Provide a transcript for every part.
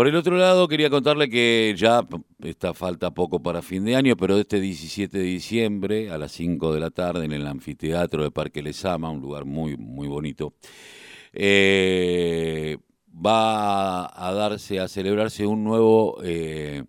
Por el otro lado, quería contarle que ya está falta poco para fin de año, pero este 17 de diciembre a las 5 de la tarde en el anfiteatro de Parque Lesama, un lugar muy, muy bonito, eh, va a darse, a celebrarse un nuevo eh,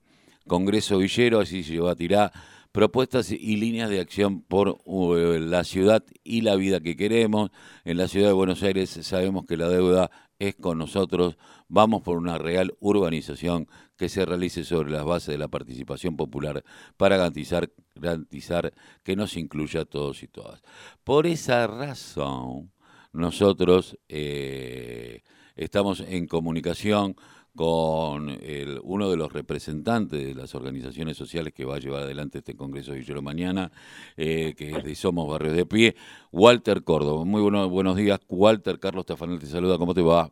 Congreso Villero, así se va a tirar propuestas y líneas de acción por uh, la ciudad y la vida que queremos. En la ciudad de Buenos Aires sabemos que la deuda es con nosotros. Vamos por una real urbanización que se realice sobre las bases de la participación popular para garantizar, que nos incluya a todos y todas. Por esa razón, nosotros eh, estamos en comunicación con el, uno de los representantes de las organizaciones sociales que va a llevar adelante este Congreso Villero mañana, eh, que es de Somos Barrios de Pie, Walter Córdoba. Muy buenos días, Walter. Carlos Tafanel te saluda, ¿cómo te va?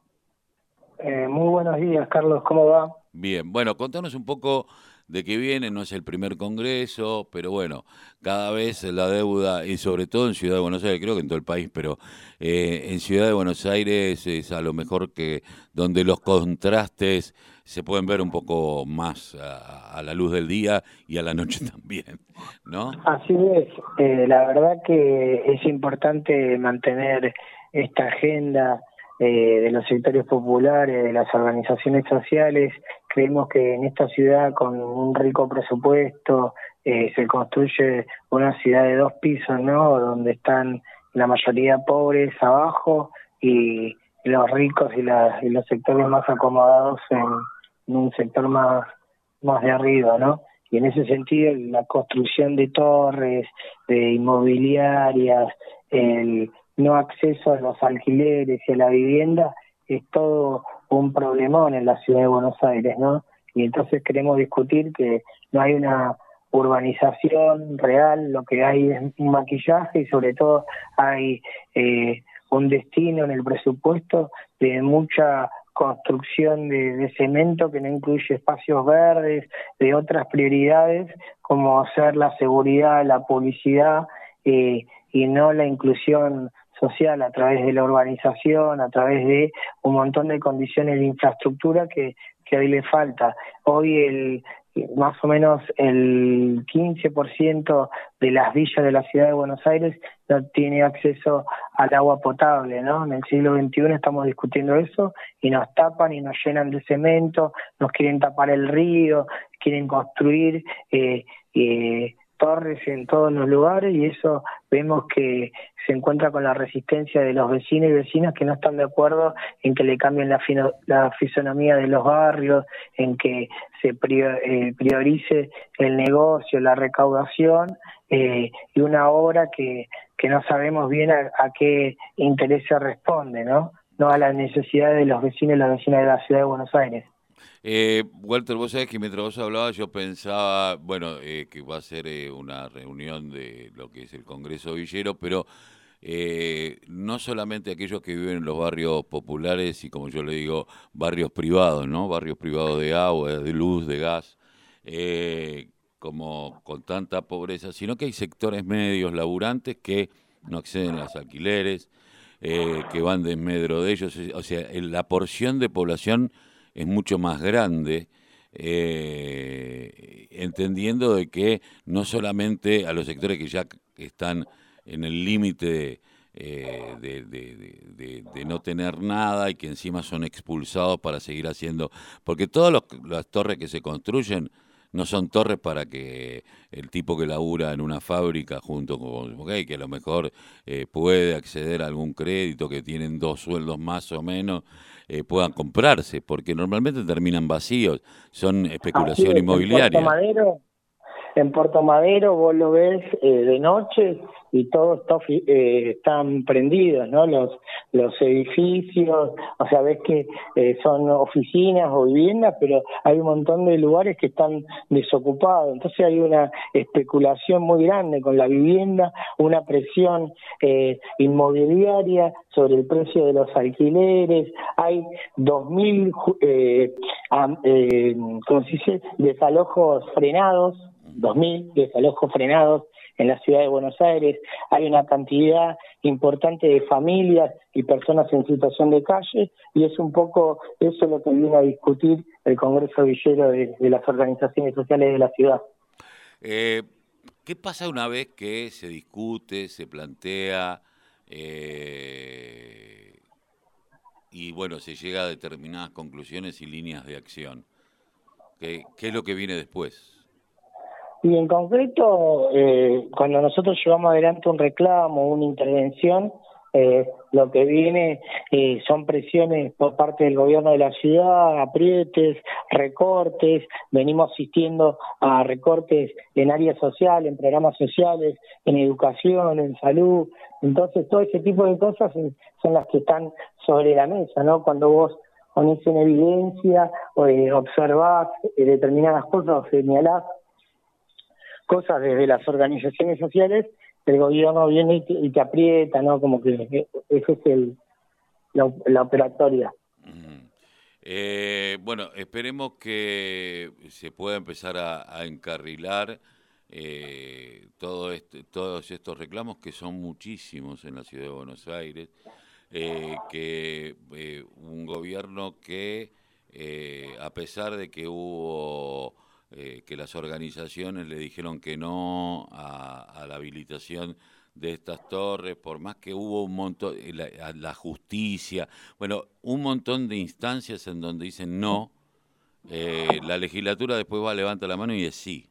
Eh, muy buenos días, Carlos, ¿cómo va? Bien, bueno, contanos un poco de qué viene, no es el primer congreso, pero bueno, cada vez la deuda, y sobre todo en Ciudad de Buenos Aires, creo que en todo el país, pero eh, en Ciudad de Buenos Aires es a lo mejor que donde los contrastes se pueden ver un poco más a, la luz del día y a la noche también, ¿no? Así es, eh, la verdad que es importante mantener esta agenda eh, de los sectores populares, de las organizaciones sociales. Creemos que en esta ciudad, con un rico presupuesto, eh, se construye una ciudad de dos pisos, ¿no? Donde están la mayoría pobres abajo y los ricos y, y los sectores más acomodados en, en, un sector más, más de arriba, ¿no? Y en ese sentido, la construcción de torres, de inmobiliarias, el no acceso a los alquileres y a la vivienda es todo un problemón en la ciudad de Buenos Aires, ¿no? Y entonces queremos discutir que no hay una urbanización real, lo que hay es un maquillaje y sobre todo hay eh, un destino en el presupuesto de mucha construcción de, cemento que no incluye espacios verdes, de otras prioridades como ser la seguridad, la publicidad eh, y no la inclusión social a través de la urbanización, a través de un montón de condiciones de infraestructura que, que hoy le falta. Hoy el más o menos el 15% de las villas de la ciudad de Buenos Aires no tiene acceso al agua potable, ¿no? En el siglo XXI estamos discutiendo eso y nos tapan y nos llenan de cemento, nos quieren tapar el río, quieren construir eh, eh, torres en todos los lugares y eso vemos que se encuentra con la resistencia de los vecinos y vecinas que no están de acuerdo en que le cambien la, la fisonomía de los barrios, en que se eh, priorice el negocio, la recaudación eh, y una obra que, que no sabemos bien a, a qué intereses responde, ¿no? No a las necesidades de los vecinos y las vecinas de la ciudad de Buenos Aires. Eh, Walter, vos sabés que mientras vos hablabas yo pensaba, bueno, eh, que va a ser eh, una reunión de lo que es el Congreso Villero, pero eh, no solamente aquellos que viven en los barrios populares y como yo le digo, barrios privados, ¿no? Barrios privados de agua, de luz, de gas, como con tanta pobreza, sino que hay sectores medios laburantes que no acceden a los alquileres, que van de medro de ellos, o sea, la porción de población es mucho más grande, eh, entendiendo de que no solamente a los sectores que ya están en el límite eh, de, de, no tener nada y que encima son expulsados para seguir haciendo, porque todas las torres que se construyen no son torres para que el tipo que labura en una fábrica junto con, okay, que a lo mejor eh, puede acceder a algún crédito, que tienen dos sueldos más o menos, eh, puedan comprarse, porque normalmente terminan vacíos, son especulación inmobiliaria. En Puerto Madero vos lo ves eh, de noche y todos eh, están prendidos, ¿no? Los, los edificios, o sea, ves que eh, son oficinas o viviendas, pero hay un montón de lugares que están desocupados. Entonces hay una especulación muy grande con la vivienda, una presión eh, inmobiliaria sobre el precio de los alquileres, hay 2.000, eh, eh, ¿cómo desalojos frenados 2.000 desalojos frenados en la ciudad de Buenos Aires, hay una cantidad importante de familias y personas en situación de calle y es un poco eso lo que viene a discutir el Congreso Villero de, las organizaciones sociales de la ciudad. Eh, ¿Qué pasa una vez que se discute, se plantea eh, y bueno, se llega a determinadas conclusiones y líneas de acción? ¿Qué, qué es lo que viene después? Y en concreto, eh, cuando nosotros llevamos adelante un reclamo, una intervención, eh, lo que viene eh, son presiones por parte del gobierno de la ciudad, aprietes, recortes, venimos asistiendo a recortes en áreas sociales, en programas sociales, en educación, en salud, entonces todo ese tipo de cosas son las que están sobre la mesa, ¿no? Cuando vos pones en evidencia, eh, observás determinadas cosas o señalás cosas desde las organizaciones sociales, el gobierno viene y te, aprieta, ¿no? Como que esa es el, la, operatoria. Eh, bueno, esperemos que se pueda empezar a, encarrilar eh, todo este, todos estos reclamos, que son muchísimos en la ciudad de Buenos Aires, eh, que un gobierno que, a pesar de que hubo eh, que las organizaciones le dijeron que no a, la habilitación de estas torres, por más que hubo un montón, eh, la, justicia, bueno, un montón de instancias en donde dicen no, eh, la legislatura después va, levanta la mano y es sí,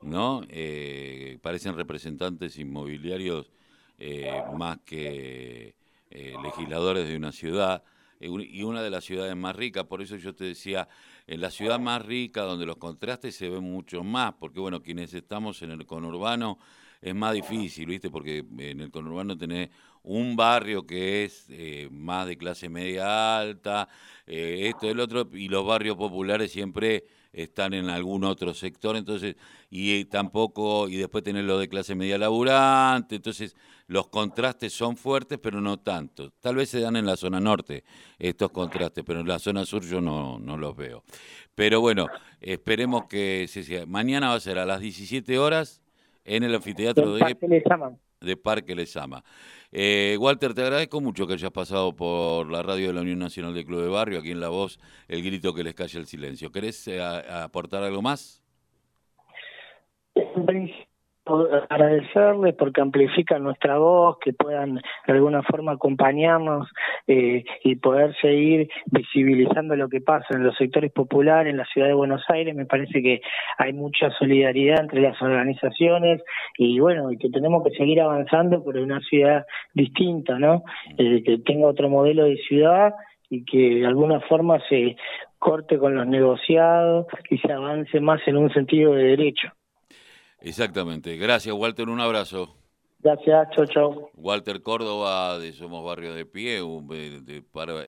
¿no? parecen representantes inmobiliarios más que legisladores de una ciudad y una de las ciudades más ricas, por eso yo te decía, en la ciudad más rica, donde los contrastes se ven mucho más, porque bueno, quienes estamos en el conurbano es más difícil, ¿viste? Porque en el conurbano tenés un barrio que es eh, más de clase media alta, eh, esto, el otro, y los barrios populares siempre están en algún otro sector, entonces, y tampoco, y después tenés lo de clase media laburante, entonces los contrastes son fuertes, pero no tanto. Tal vez se dan en la zona norte estos contrastes, pero en la zona sur yo no, no los veo. Pero bueno, esperemos que se sea. Mañana va a ser a las 17 horas en el anfiteatro de. De Parque Lesama. Eh, Walter, te agradezco mucho que hayas pasado por la radio de la Unión Nacional de Club de Barrio, aquí en La Voz, el grito que les calla el silencio. ¿Querés eh, aportar algo más? Agradecerles porque amplifican nuestra voz, que puedan de alguna forma acompañarnos eh, y poder seguir visibilizando lo que pasa en los sectores populares en la ciudad de Buenos Aires. Me parece que hay mucha solidaridad entre las organizaciones y bueno, y que tenemos que seguir avanzando por una ciudad distinta, ¿no? Eh, que tenga otro modelo de ciudad y que de alguna forma se corte con los negociados y se avance más en un sentido de derecho. Exactamente. Gracias, Walter. Un abrazo. Gracias, chau, chau. Walter Córdoba de Somos Barrio de Pie, de,